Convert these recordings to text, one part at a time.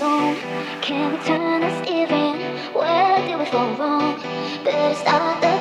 wrong? Can we turn this even? Where did we fall wrong? Better start the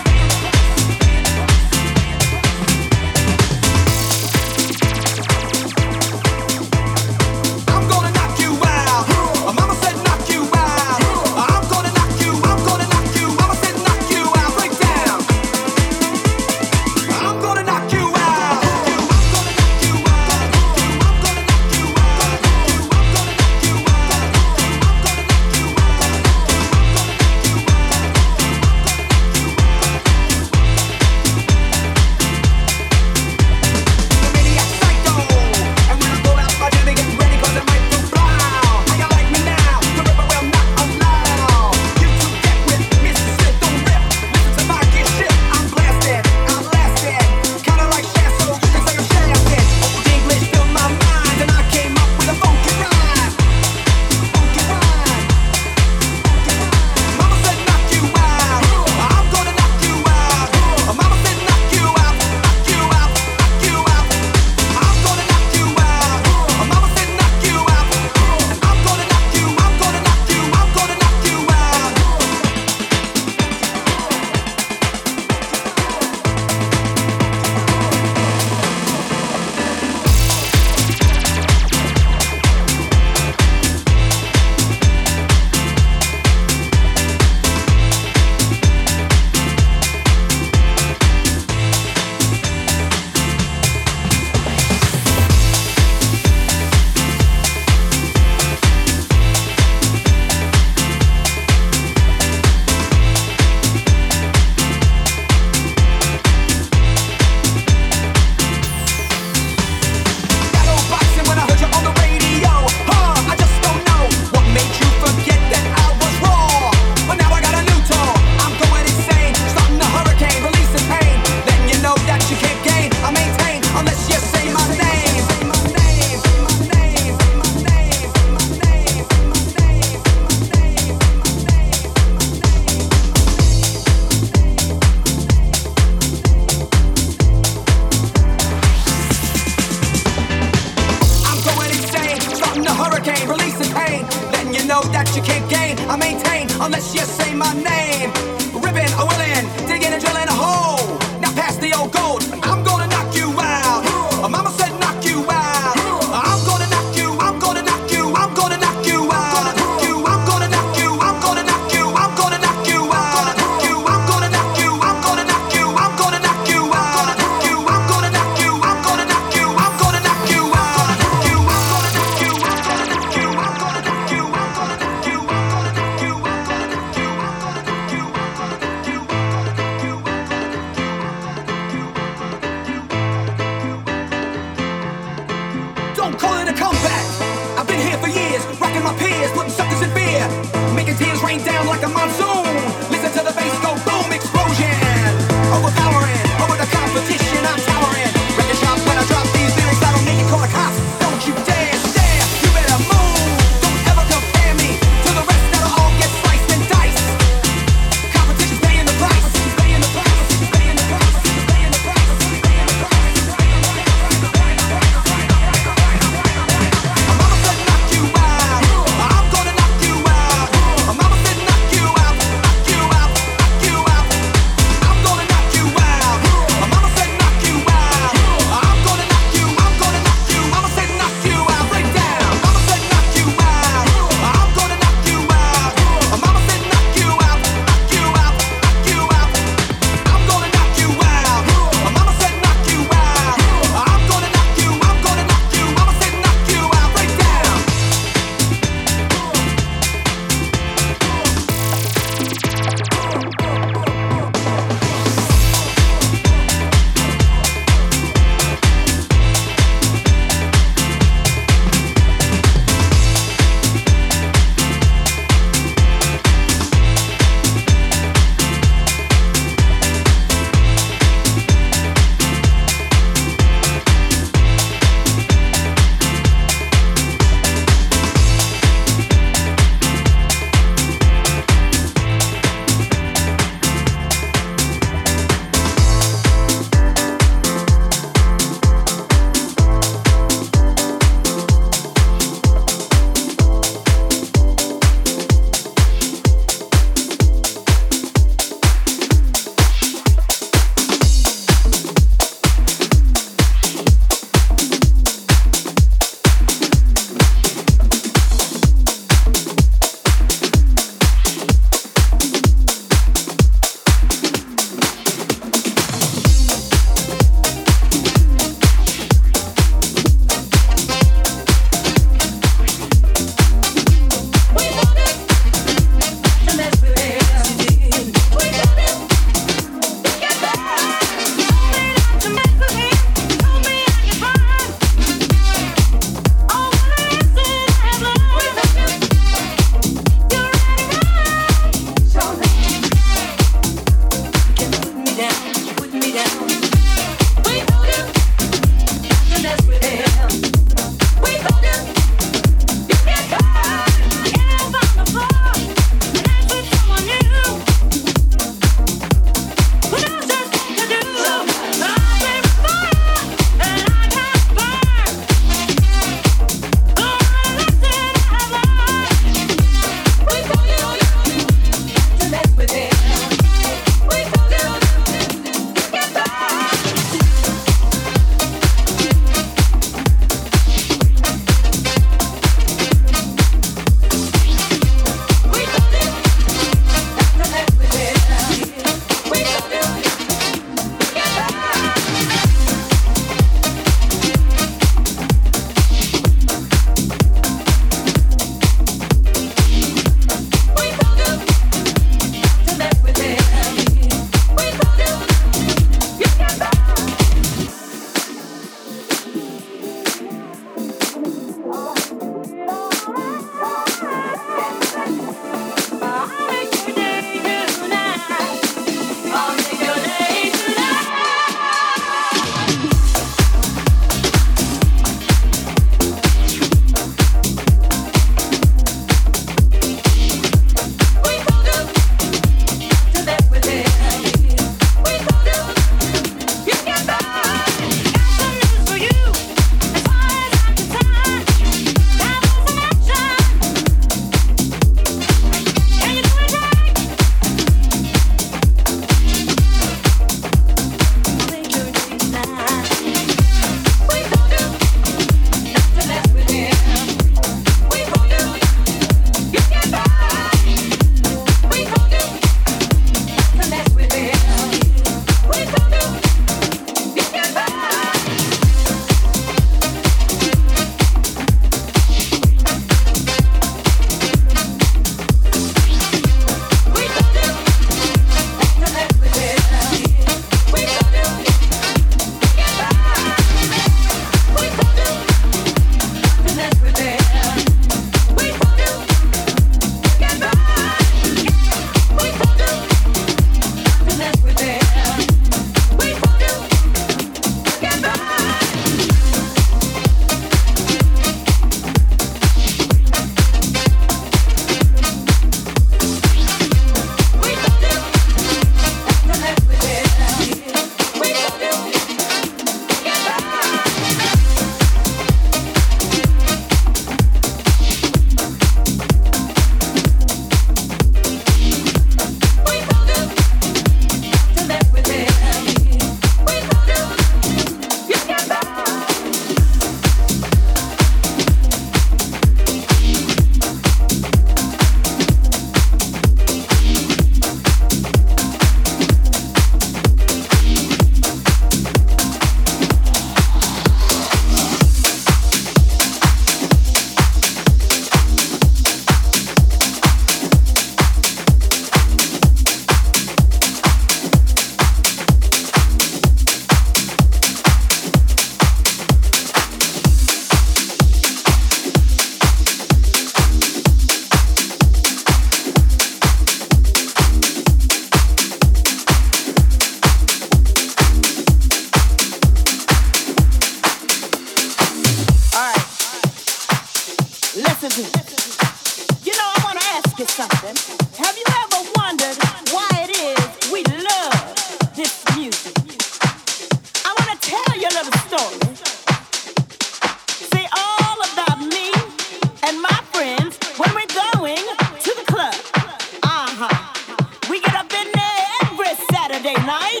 Saturday night.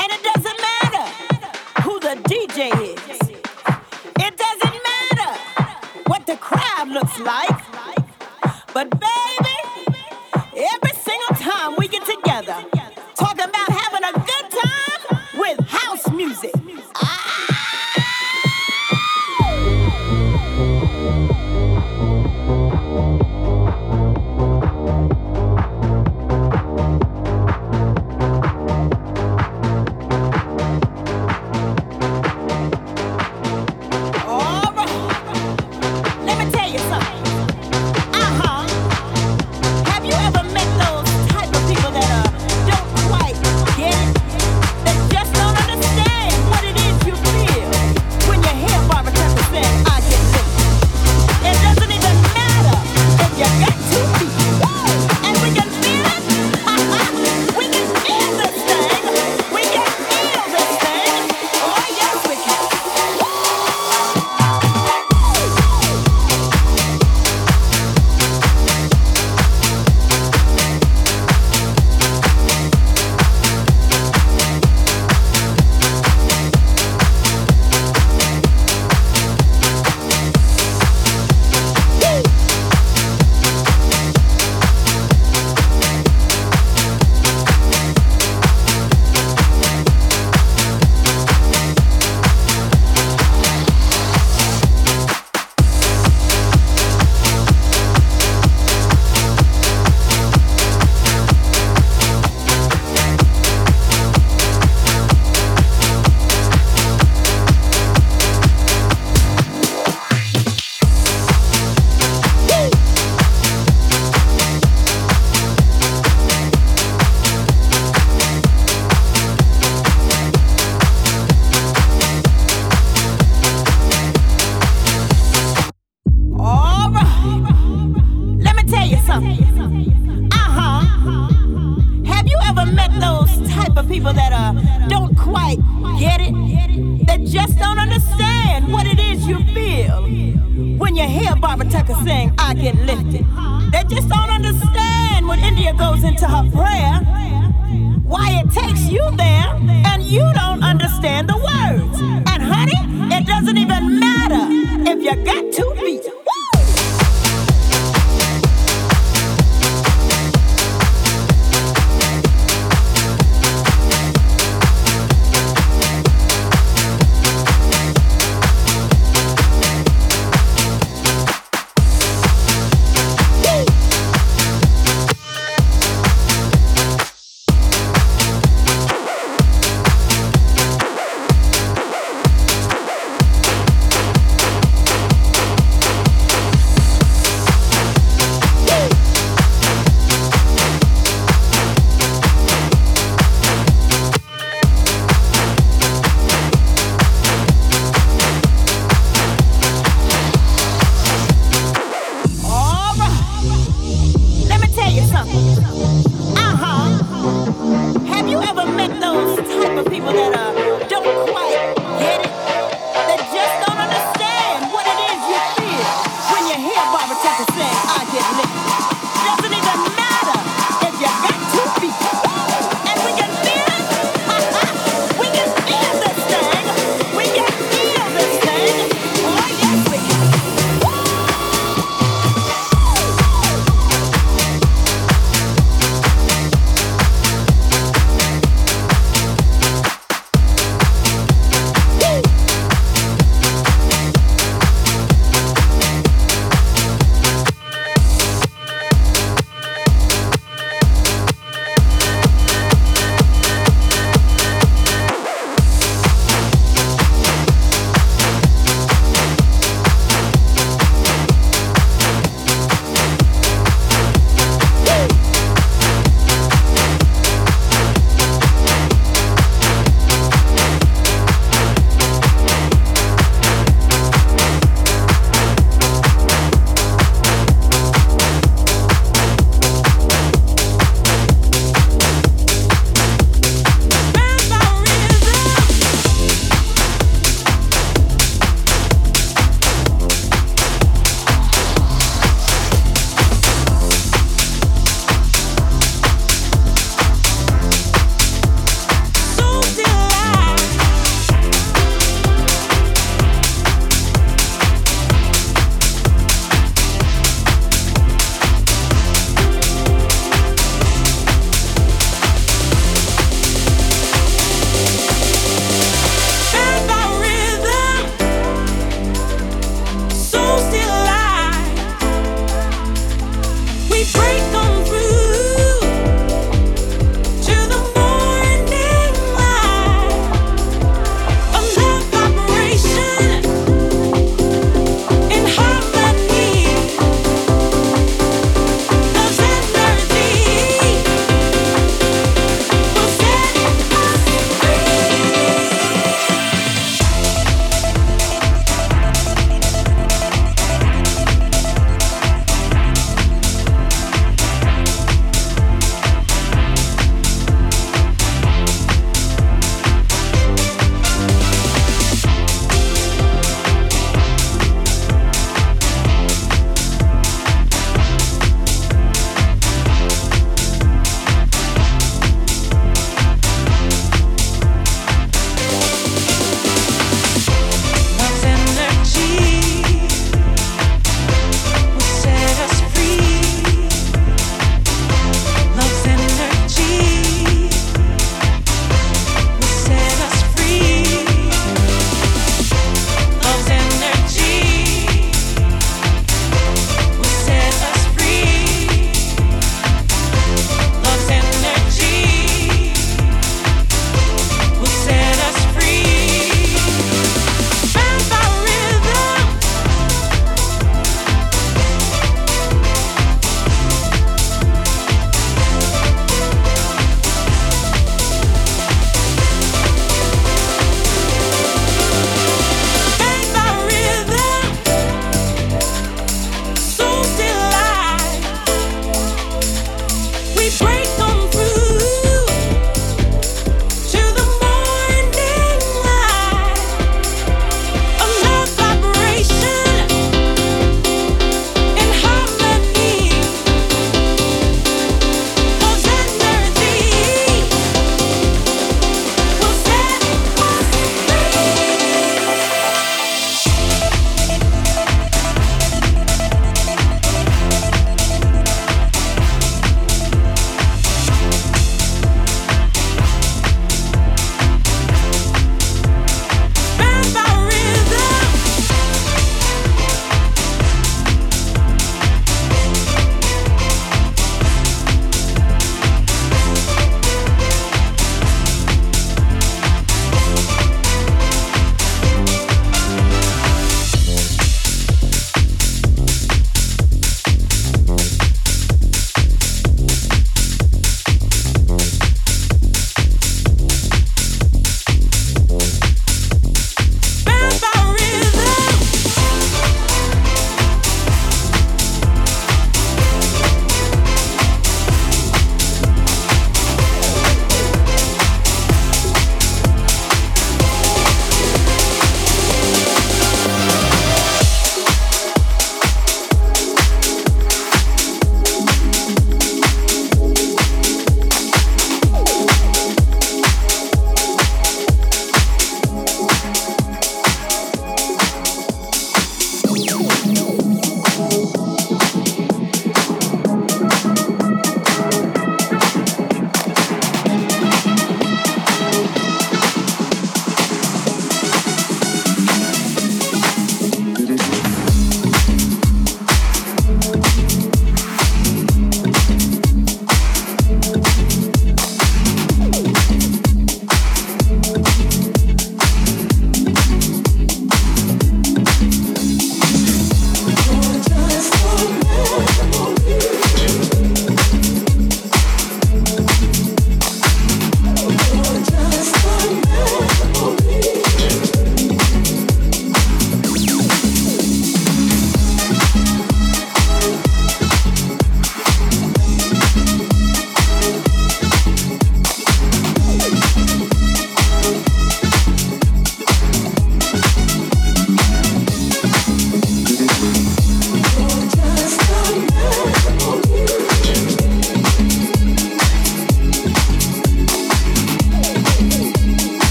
And it doesn't matter who the DJ is. Uh it takes you there and you don't understand the words. And honey, it doesn't even matter if you that are